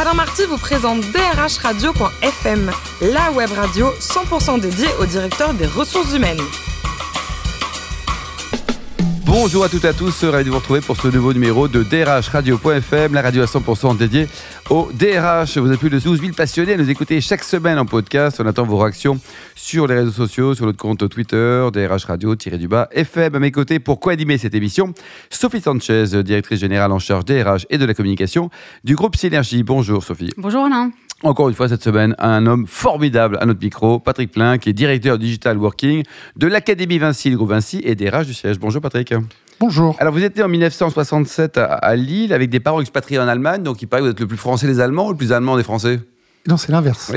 Alain Marty vous présente drhradio.fm, la web radio 100% dédiée au directeur des ressources humaines. Bonjour à toutes et à tous, ravi de vous retrouver pour ce nouveau numéro de DRH Radio.fm, la radio à 100% dédiée au DRH. Vous avez plus de 12 000 passionnés à nous écouter chaque semaine en podcast. On attend vos réactions sur les réseaux sociaux, sur notre compte Twitter, DRH Radio-du-bas FM. À mes côtés, pour co-animer cette émission, Sophie Sanchez, directrice générale en charge DRH et de la communication du groupe Synergie. Bonjour Sophie. Bonjour Alain. Encore une fois cette semaine, un homme formidable à notre micro, Patrick Plein, qui est directeur digital working de l'Académie Vinci, le groupe Vinci et des RH du siège. Bonjour Patrick. Bonjour. Alors vous étiez en 1967 à, Lille avec des parents expatriés en Allemagne, donc il paraît que vous êtes le plus français des Allemands ou le plus allemand des Français? Non, c'est l'inverse.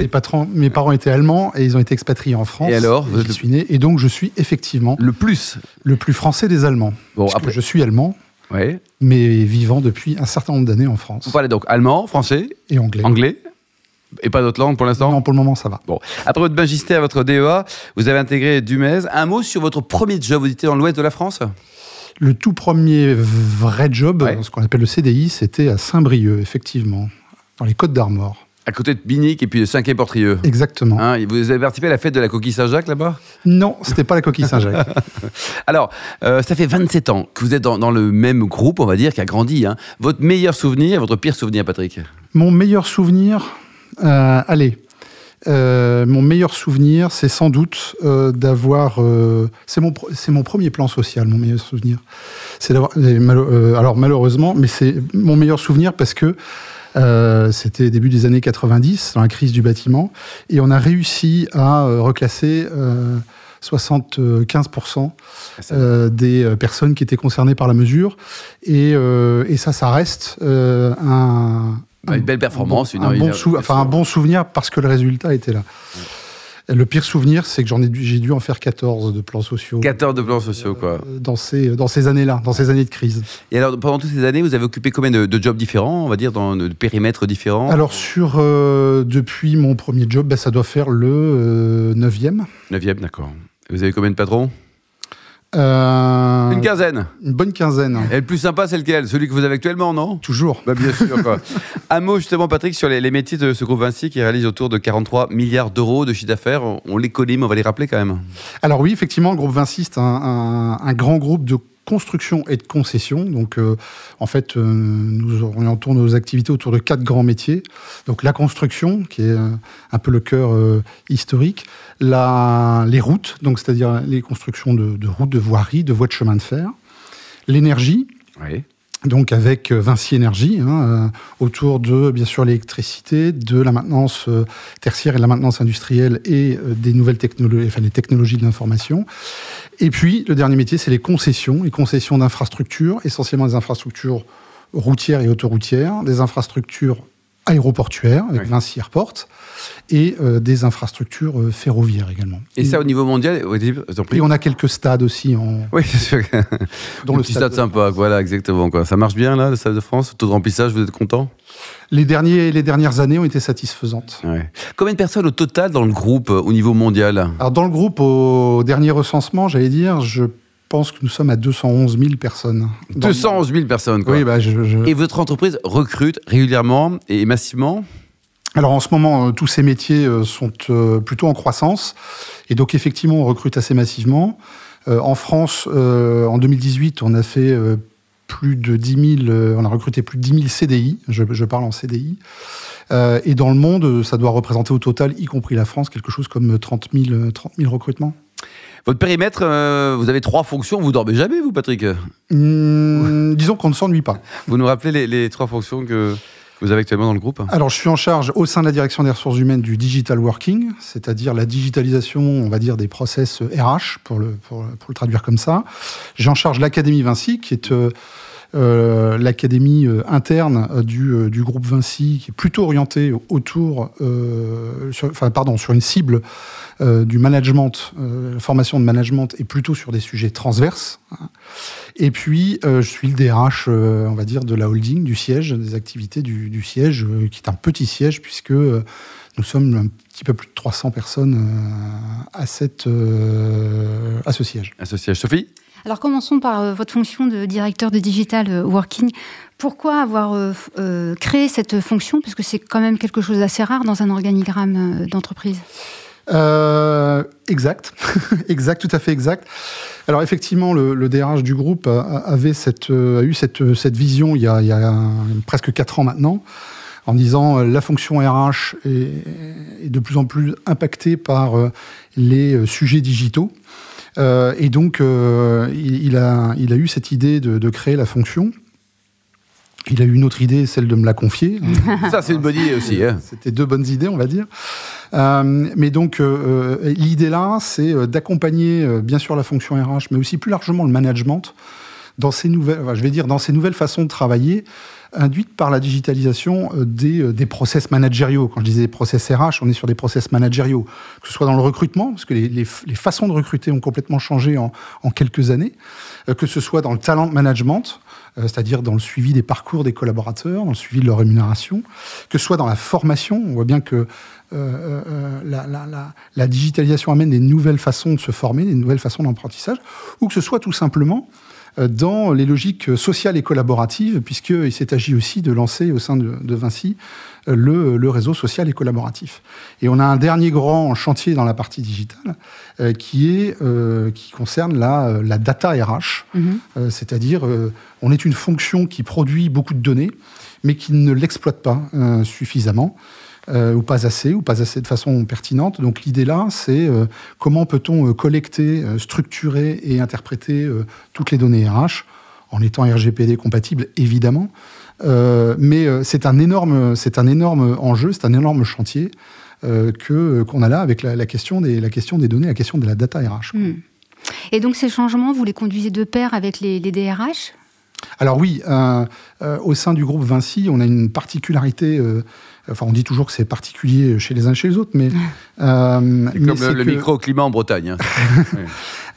mes parents étaient allemands et ils ont été expatriés en France. Et alors Je suis né. Et donc, je suis effectivement. Le plus Le plus français des Allemands. Bon, après. je suis allemand. Mais vivant depuis un certain nombre d'années en France. Vous parlez donc allemand, français Et anglais. Anglais et pas d'autres langues pour l'instant Non, pour le moment, ça va. Bon. Après votre magistère, votre DEA, vous avez intégré Dumez. Un mot sur votre premier job. Vous étiez dans l'ouest de la France? Le tout premier vrai job, ce qu'on appelle le CDI, c'était à Saint-Brieuc, effectivement, dans les Côtes d'Armor. À côté de Binic et puis de Saint-Quay-Portrieux. Exactement. Hein, vous avez participé à la fête de la coquille Saint-Jacques là-bas? Non, c'était pas la coquille Saint-Jacques. Alors, euh, ça fait 27 ans que vous êtes dans, le même groupe, on va dire, qui a grandi. Hein. Votre meilleur souvenir, votre pire souvenir, Patrick? Mon meilleur souvenir, euh, allez, euh, mon meilleur souvenir, c'est sans doute euh, d'avoir. c'est mon, c'est mon premier plan social, mon meilleur souvenir. C'est d'avoir. alors malheureusement, mais c'est mon meilleur souvenir parce que c'était début des années 90, dans la crise du bâtiment, et on a réussi à reclasser. 75% des personnes qui étaient concernées par la mesure. Et, et ça, ça reste un, une belle performance, un, bon, enfin, un bon souvenir parce que le résultat était là. Le pire souvenir, c'est que j'en ai j'ai dû en faire 14 de plans sociaux. 14 de plans sociaux, quoi. Euh, dans ces, dans ces années-là, dans ces années de crise. Et alors, pendant toutes ces années, vous avez occupé combien de, jobs différents, on va dire, dans de périmètres différents? Alors, sur, euh, depuis mon premier job, ben, ça doit faire le 9e. Euh, 9e, d'accord. Vous avez combien de patrons? Euh, une quinzaine. Une bonne quinzaine. Et le plus sympa, c'est lequel? Celui que vous avez actuellement, non? Toujours. Bah, bien sûr. Quoi. Un mot justement, Patrick, sur les, métiers de ce groupe Vinci qui réalise autour de 43 milliards d'euros de chiffre d'affaires. On les connaît, mais on va les rappeler quand même. Alors oui, effectivement, le groupe Vinci, c'est un, grand groupe de construction et de concession. Donc, euh, en fait, euh, nous orientons nos activités autour de quatre grands métiers. Donc, la construction, qui est un peu le cœur historique les routes, donc c'est-à-dire les constructions de, routes, de voiries, de voies de chemin de fer, l'énergie, donc avec euh, Vinci Énergie, hein, euh, autour de bien sûr l'électricité, de la maintenance euh, tertiaire et de la maintenance industrielle et des nouvelles technologies, enfin des technologies de l'information. Et puis le dernier métier, c'est les concessions, les concessions d'infrastructures, essentiellement des infrastructures routières et autoroutières, des infrastructures aéroportuaires avec Vinci Airport et euh, des infrastructures euh, ferroviaires également. Et ça au niveau mondial Et on a quelques stades aussi en. Oui, c'est sûr. Dont le petit stade, sympa, voilà, exactement. Quoi. Ça marche bien là, le stade de France Taux de remplissage, vous êtes content? Les, derniers, les dernières années ont été satisfaisantes. Combien de personnes au total dans le groupe euh, au niveau mondial? Alors dans le groupe, au dernier recensement, j'allais dire, je pense que nous sommes à 211 000 personnes. 211 000 personnes, quoi. Oui, bah, Et votre entreprise recrute régulièrement et massivement alors en ce moment, euh, tous ces métiers euh, sont euh, plutôt en croissance. Et donc effectivement, on recrute assez massivement. en France, en 2018, on a fait plus de 10 000, on a recruté plus de 10 000 CDI, je, je parle en CDI. et dans le monde, ça doit représenter au total, y compris la France, quelque chose comme 30 000, 30 000 recrutements. Votre périmètre, vous avez trois fonctions, vous dormez jamais, vous, Patrick? Mmh, Disons qu'on ne s'ennuie pas. Vous nous rappelez les, les trois fonctions que vous avez actuellement dans le groupe? Alors, je suis en charge au sein de la direction des ressources humaines du digital working, c'est-à-dire la digitalisation, on va dire, des process RH, pour le, pour, le traduire comme ça. J'ai en charge l'Académie Vinci, qui est euh, euh, l'académie euh, interne du, du, groupe Vinci, qui est plutôt orientée autour, sur, pardon, sur une cible du management, formation de management, et plutôt sur des sujets transverses. Et puis, euh, je suis le DRH, euh, on va dire, de la holding, du siège, des activités du, siège, euh, qui est un petit siège, puisque nous sommes un petit peu plus de 300 personnes à, cette, à ce siège. À ce siège. Sophie? Alors commençons par votre fonction de directeur de digital working. pourquoi avoir créé cette fonction? Parce que c'est quand même quelque chose d'assez rare dans un organigramme d'entreprise. exact, exact, tout à fait exact. Alors effectivement, le, DRH du groupe avait a eu cette, vision il y, a, presque quatre ans maintenant en disant euh, la fonction RH est, de plus en plus impactée par euh, les euh, sujets digitaux. Et donc, il, a, il a eu cette idée de, créer la fonction. Il a eu une autre idée, celle de me la confier. Ça, c'est une bonne idée aussi. Hein. C'était deux bonnes idées, on va dire. mais donc, l'idée là, c'est d'accompagner bien sûr la fonction RH, mais aussi plus largement le management dans ces nouvelles, je vais dire, dans ces nouvelles façons de travailler induite par la digitalisation euh, des, euh, des process managériaux. Quand je disais process RH, on est sur des process managériaux, que ce soit dans le recrutement, parce que les, façons de recruter ont complètement changé en, quelques années, euh, que ce soit dans le talent management, c'est-à-dire dans le suivi des parcours des collaborateurs, dans le suivi de leur rémunération, que ce soit dans la formation. On voit bien que la, digitalisation amène des nouvelles façons de se former, des nouvelles façons d'apprentissage, ou que ce soit tout simplement dans les logiques sociales et collaboratives, puisqu'il s'est agi aussi de lancer au sein de, Vinci euh, le, réseau social et collaboratif. Et on a un dernier grand chantier dans la partie digitale euh, qui, est, qui concerne la, la data RH, mhm. c'est-à-dire on est une fonction qui produit beaucoup de données, mais qui ne l'exploite pas suffisamment. Euh, ou pas assez, ou pas assez de façon pertinente. Donc l'idée là, c'est euh, comment peut-on euh, collecter, structurer et interpréter toutes les données RH en étant RGPD compatible, évidemment. mais c'est un énorme, c'est un énorme enjeu, c'est un énorme chantier que qu'on a là avec la, question des, la question des données, la question de la data RH. Hmm. Et donc ces changements, vous les conduisez de pair avec les, les DRH alors oui, au sein du groupe Vinci, on a une particularité Enfin, on dit toujours que c'est particulier chez les uns et chez les autres, mais. Euh, comme le, microclimat en Bretagne. Hein.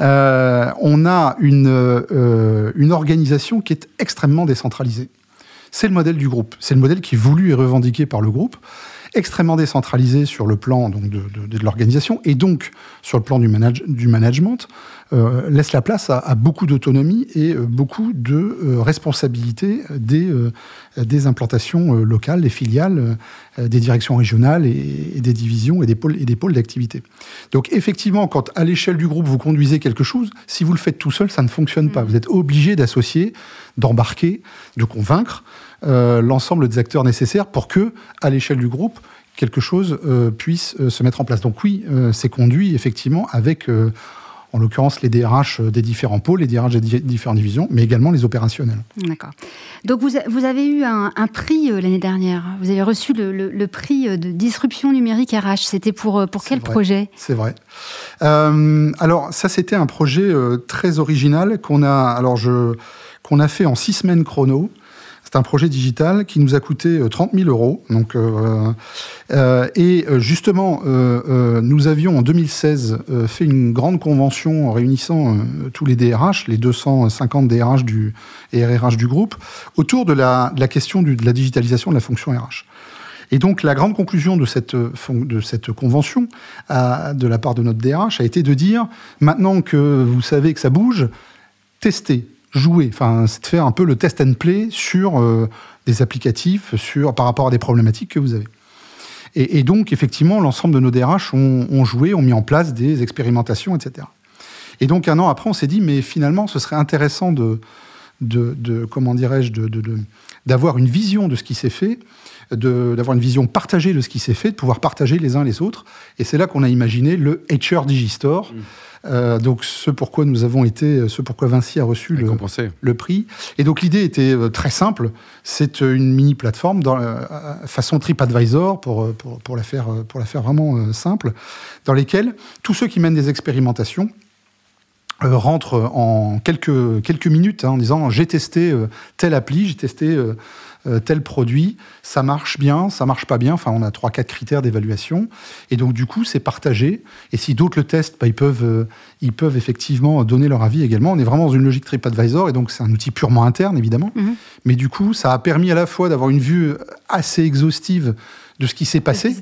Euh, on a une, euh, une organisation qui est extrêmement décentralisée. C'est le modèle du groupe. C'est le modèle qui est voulu et revendiqué par le groupe extrêmement décentralisé sur le plan donc, de, l'organisation et donc sur le plan du, du management, euh, laisse la place à, beaucoup d'autonomie et euh, beaucoup de euh, responsabilité des, des implantations locales, des filiales, des directions régionales et, des divisions et des pôles, et des pôles d'activité. Donc effectivement, quand à l'échelle du groupe vous conduisez quelque chose, si vous le faites tout seul, ça ne fonctionne pas. Mm. Vous êtes obligé d'associer, d'embarquer, de convaincre. l'ensemble des acteurs nécessaires pour que, à l'échelle du groupe, quelque chose puisse se mettre en place. Donc oui, c'est conduit effectivement avec en l'occurrence les DRH des différents pôles, les DRH des différentes divisions, mais également les opérationnels. D'accord. Donc vous, vous, avez eu un, prix euh, l'année dernière. Vous avez reçu le, prix de disruption numérique RH. C'était pour, euh, pour quel projet? C'est vrai. Euh, alors ça, c'était un projet très original qu'on a, alors je, qu'on a fait en six semaines chrono. C'est un projet digital qui nous a coûté 30 euh, 000 euros. Euh, euh, et justement, nous avions en 2016 fait une grande convention réunissant tous les DRH, les 250 DRH du, et RRH du groupe, autour de la, question de la digitalisation de la fonction RH. Et donc la grande conclusion de cette convention de la part de notre DRH a été de dire, maintenant que vous savez que ça bouge, testez, jouer. Enfin, c'est de faire un peu le test and play sur euh, des applicatifs, sur, par rapport à des problématiques que vous avez. Et, donc, effectivement, l'ensemble de nos DRH ont, joué, ont mis en place des expérimentations, etc. Et donc, un an après, on s'est dit, mais finalement, ce serait intéressant de, de, comment dirais-je, d'avoir une vision de ce qui s'est fait, d'avoir une vision partagée de ce qui s'est fait, de pouvoir partager les uns les autres. Et c'est là qu'on a imaginé le HR Digistore. Mmh. Euh, donc ce pourquoi nous avons été, ce pourquoi Vinci a reçu le, le, prix. Et donc l'idée était euh, très simple, c'est euh, une mini plateforme dans, façon TripAdvisor pour, pour, pour, la faire, pour la faire vraiment simple, dans lesquelles tous ceux qui mènent des expérimentations rentrent en quelques, quelques minutes hein, en disant j'ai testé telle appli, j'ai testé euh, tel produit, ça marche bien, ça marche pas bien. Enfin, on a trois, quatre critères d'évaluation. Et donc, du coup, c'est partagé. Et si d'autres le testent, bah, ils, peuvent, euh, ils peuvent effectivement donner leur avis également. On est vraiment dans une logique TripAdvisor. Et donc, c'est un outil purement interne, évidemment. Mhm. Mais du coup, ça a permis à la fois d'avoir une vue assez exhaustive de ce qui s'est passé.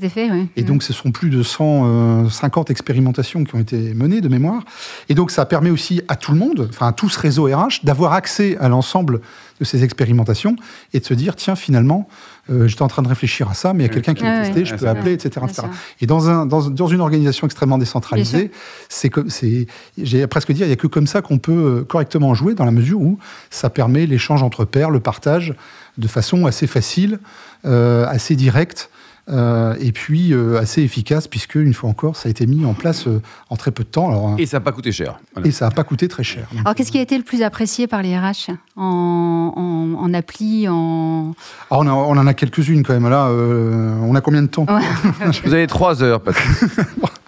Et donc, ce sont plus de 150 euh, expérimentations qui ont été menées de mémoire. Et donc, ça permet aussi à tout le monde, enfin à tout ce réseau RH, d'avoir accès à l'ensemble de ces expérimentations et de se dire, tiens, finalement, euh, j'étais en train de réfléchir à ça, mais il y a quelqu'un qui l'a testé, je peux appeler, etc. Et dans, un, dans, dans, une organisation extrêmement décentralisée, c'est comme, c'est, j'ai presque dire, il n'y a que comme ça qu'on peut euh, correctement jouer, dans la mesure où ça permet l'échange entre pairs, le partage, de façon assez facile, euh, assez directe. Euh, et puis euh, assez efficace puisque une fois encore ça a été mis en place euh, en très peu de temps. Alors, et ça n'a pas coûté cher. Et ça n'a pas coûté très cher. Alors qu'est-ce qui a été le plus apprécié par les RH en, en, appli en... Ah, on, on, en a quelques-unes quand même. Là, on a combien de temps Vous avez trois heures, Patrick.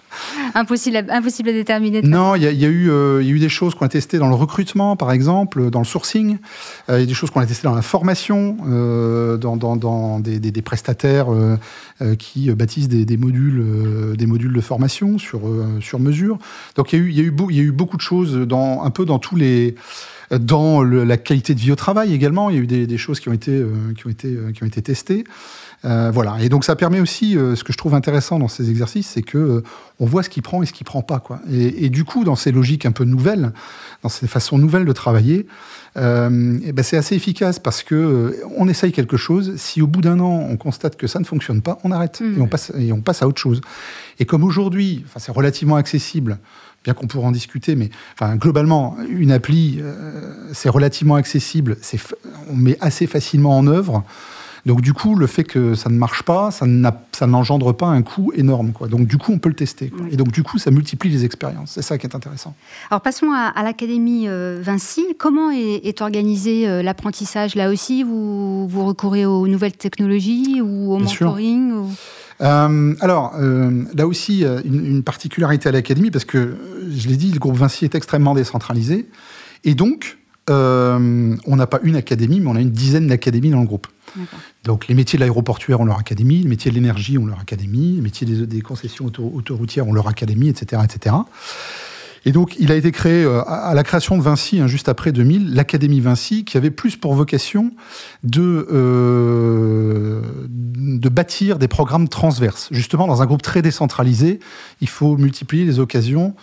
impossible, à, impossible à déterminer. Non, il y, y, a eu, euh, y a eu des choses qu'on a testées dans le recrutement, par exemple, dans le sourcing. Euh, il y a des choses qu'on a testées dans la formation, euh, dans, dans, dans des, des, prestataires euh, euh, qui bâtissent des, des modules, des modules de formation sur, sur mesure. Donc il y, a eu, il, y a eu beaucoup de choses dans, un peu dans tous les dans la qualité de vie au travail également. Il y a eu des, des choses qui ont été, qui ont été, qui ont été testées. Euh, voilà. Et donc ça permet aussi, euh, ce que je trouve intéressant dans ces exercices, c'est que euh, on voit ce qui prend et ce qui prend pas. Quoi. Et, et, du coup, dans ces logiques un peu nouvelles, dans ces façons nouvelles de travailler, et ben c'est assez efficace parce que on essaye quelque chose. Si au bout d'un an on constate que ça ne fonctionne pas, on arrête mmh. et on passe et on passe à autre chose. Et comme aujourd'hui, enfin c'est relativement accessible bien qu'on pourra en discuter, mais enfin, globalement, une appli, euh, c'est relativement accessible, on met assez facilement en œuvre. Donc du coup, le fait que ça ne marche pas, ça n'engendre pas un coût énorme. Quoi. Donc du coup, on peut le tester. Quoi. Et donc du coup, ça multiplie les expériences. C'est ça qui est intéressant. Alors passons à, à l'Académie euh, Vinci. Comment est, est organisé euh, l'apprentissage? Là aussi, vous, vous recourez aux nouvelles technologies ou au Bien mentoring ou... Euh, alors, là aussi, une, une particularité à l'Académie, parce que, je l'ai dit, le groupe Vinci est extrêmement décentralisé. Et donc, euh, on n'a pas une académie, mais on a une dizaine d'académies dans le groupe. Donc les métiers de l'aéroportuaire ont leur académie, les métiers de l'énergie ont leur académie, les métiers des, des concessions auto autoroutières ont leur académie, etc., etc. Et donc, il a été créé euh, à la création de Vinci, hein, juste après 2000, l'Académie Vinci, qui avait plus pour vocation de, euh, de bâtir des programmes transverses. Justement, dans un groupe très décentralisé, il faut multiplier les occasions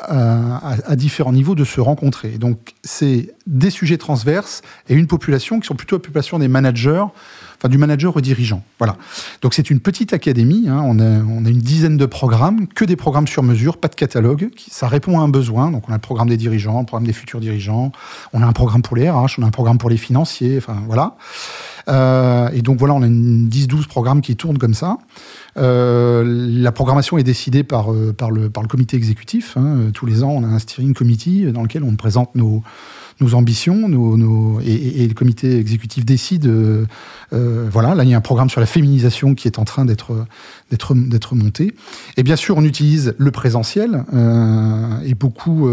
à, différents niveaux de se rencontrer. Donc, c'est des sujets transverses et une population qui sont plutôt la population des managers, enfin du manager au dirigeant. Voilà. Donc, c'est une petite académie. Hein. On, a, on, a, une dizaine de programmes, que des programmes sur mesure, pas de catalogue. Ça répond à un besoin. Donc, on a le programme des dirigeants, le programme des futurs dirigeants. On a un programme pour les RH, on a un programme pour les financiers. Enfin, voilà. Euh, et donc voilà, on a 10-12 programmes qui tournent comme ça. Euh, la programmation est décidée par, euh, par, le, par le comité exécutif. Hein. Tous les ans, on a un steering committee dans lequel on présente nos, nos ambitions, nos, nos et, et, le comité exécutif décide. Euh, euh, voilà, là il y a un programme sur la féminisation qui est en train d'être d'être d'être monté. Et bien sûr, on utilise le présentiel euh, et beaucoup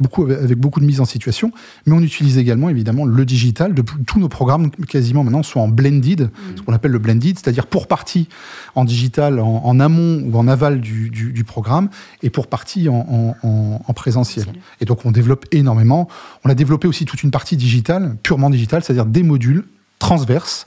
beaucoup avec beaucoup de mise en situation, mais on utilise également évidemment le digital. De, tous nos programmes quasiment maintenant sont en blended, mmh. ce qu'on appelle le blended, c'est-à-dire pour partie en digital, en, en, amont ou en aval du, du, du programme, et pour partie en, en, en présentiel. Et donc on développe énormément. On a développé aussi toute une partie digitale, purement digitale, c'est-à-dire des modules transverses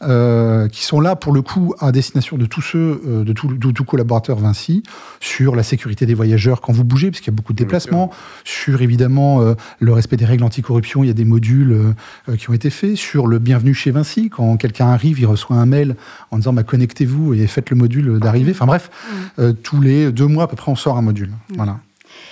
euh, qui sont là pour le coup à destination de tous ceux, euh, de tous tout collaborateurs Vinci, sur la sécurité des voyageurs quand vous bougez, parce qu'il y a beaucoup de déplacements, sur évidemment euh, le respect des règles anticorruption, il y a des modules qui ont été faits, sur le bienvenue chez Vinci, quand quelqu'un arrive, il reçoit un mail en disant bah, connectez-vous et faites le module d'arrivée. Enfin bref, mmh. tous les deux mois à peu près, on sort un module. Mmh. Voilà.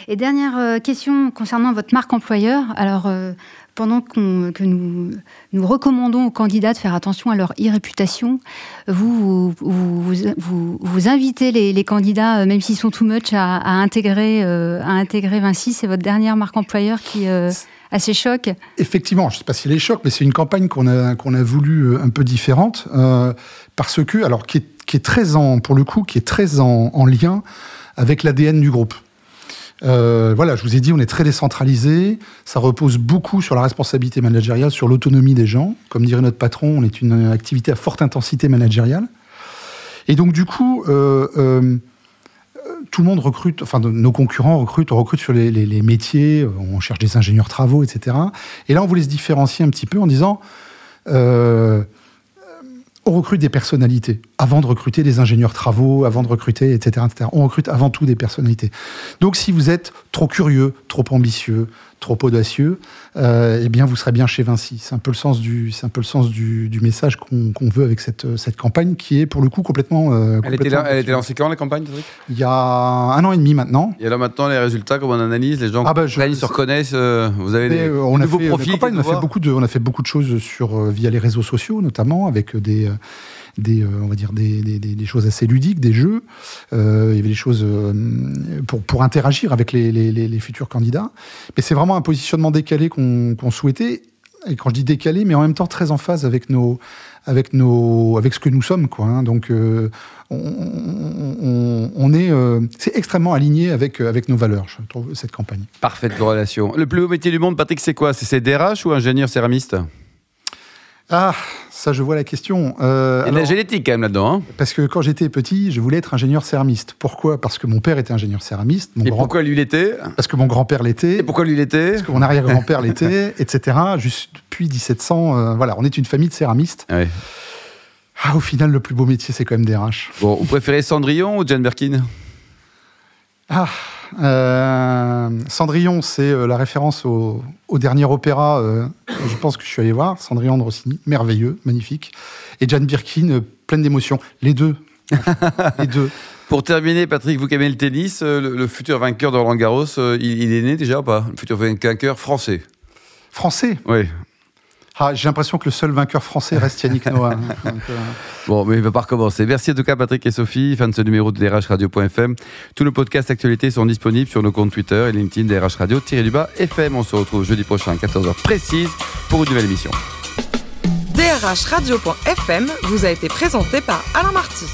Et dernière euh, question concernant votre marque employeur. Alors, euh, pendant qu que nous, recommandons aux candidats de faire attention à leur e-réputation, vous vous, invitez les, les, candidats, euh, même s'ils sont too much, à, intégrer, euh, à intégrer Vinci. C'est votre dernière marque employeur qui euh, assez choc. Effectivement, je ne sais pas si elle est choc, mais c'est une campagne qu'on a, qu'on a voulu un peu différente, parce que, alors, qui est, très pour le coup, qui est très en lien avec l'ADN du groupe. Euh, voilà, je vous ai dit, on est très décentralisé. Ça repose beaucoup sur la responsabilité managériale, sur l'autonomie des gens. Comme dirait notre patron, on est une activité à forte intensité managériale. Et donc, du coup, euh, euh, tout le monde recrute, enfin, nos concurrents recrutent, on recrute sur les, les, les, métiers, on cherche des ingénieurs travaux, etc. Et là, on voulait se différencier un petit peu en disant. On recrute des personnalités avant de recruter des ingénieurs travaux, avant de recruter, etc., etc. On recrute avant tout des personnalités. Donc, si vous êtes trop curieux, trop ambitieux, trop audacieux, euh, eh bien, vous serez bien chez Vinci. C'est un peu le sens du, c'est un peu le sens du, du message qu'on qu'on veut avec cette, cette campagne qui est pour le coup complètement. euh, Elle était, complètement là, elle était lancée quand la campagne, Cédric Il y a un an et demi maintenant. Et alors maintenant, les résultats, comment on analyse? Les gens Ah bah, je- là, ils se reconnaissent euh, Vous avez des, euh, on, des a nouveaux fait, profils la campagne, qui on, a fait beaucoup de, on a fait beaucoup de choses sur, euh, via les réseaux sociaux, notamment, avec des, euh, des, euh, on va dire des, des- choses assez ludiques, des jeux. Euh, il y avait des choses euh, pour, pour interagir avec les, futurs candidats. Mais c'est vraiment un positionnement décalé qu'on souhaitait. Et quand je dis décalé, mais en même temps très en phase avec nos, avec nos, avec ce que nous sommes, quoi. hein. Donc, on, est, c'est extrêmement aligné avec, avec nos valeurs, je trouve, cette campagne. Parfaite corrélation. Le plus beau métier du monde, Patrick, c'est quoi? C'est DRH ou ingénieur céramiste? Ah, ça, je vois la question. Euh, Il y a de la génétique quand même là-dedans. hein Parce que quand j'étais petit, je voulais être ingénieur céramiste. Pourquoi? Parce que mon père était ingénieur céramiste, mon Et grand... pourquoi lui l'était parce que mon grand-père l'était, Et pourquoi lui l'était parce que mon arrière-grand-père l'était, etc. Juste depuis 1700, euh, voilà, on est une famille de céramistes. Ouais. Ah, au final, le plus beau métier, c'est quand même DRH. Bon, vous préférez Cendrillon ou Jane Birkin? Ah, euh, Cendrillon, c'est euh, la référence au, au dernier opéra, euh, je pense que je suis allé voir, Cendrillon de Rossini, merveilleux, magnifique. Et Jane Birkin, pleine d'émotions. Les deux. Les deux. Pour terminer, Patrick, vous qui aimez le tennis, le, le futur vainqueur de Roland Garros, il, il est né déjà ou pas? Le futur vainqueur français Français? Oui. Ah, J'ai l'impression que le seul vainqueur français reste Yannick Noah. hein. Donc, euh, Bon, mais il va pas recommencer. Merci en tout cas, Patrick et Sophie. Fin de ce numéro de DRH Radio.fm. Tous nos podcasts actualités sont disponibles sur nos comptes Twitter et LinkedIn DRH Radio-du-bas FM. On se retrouve jeudi prochain à 14h précise pour une nouvelle émission. DRH Radio.fm vous a été présenté par Alain Marty.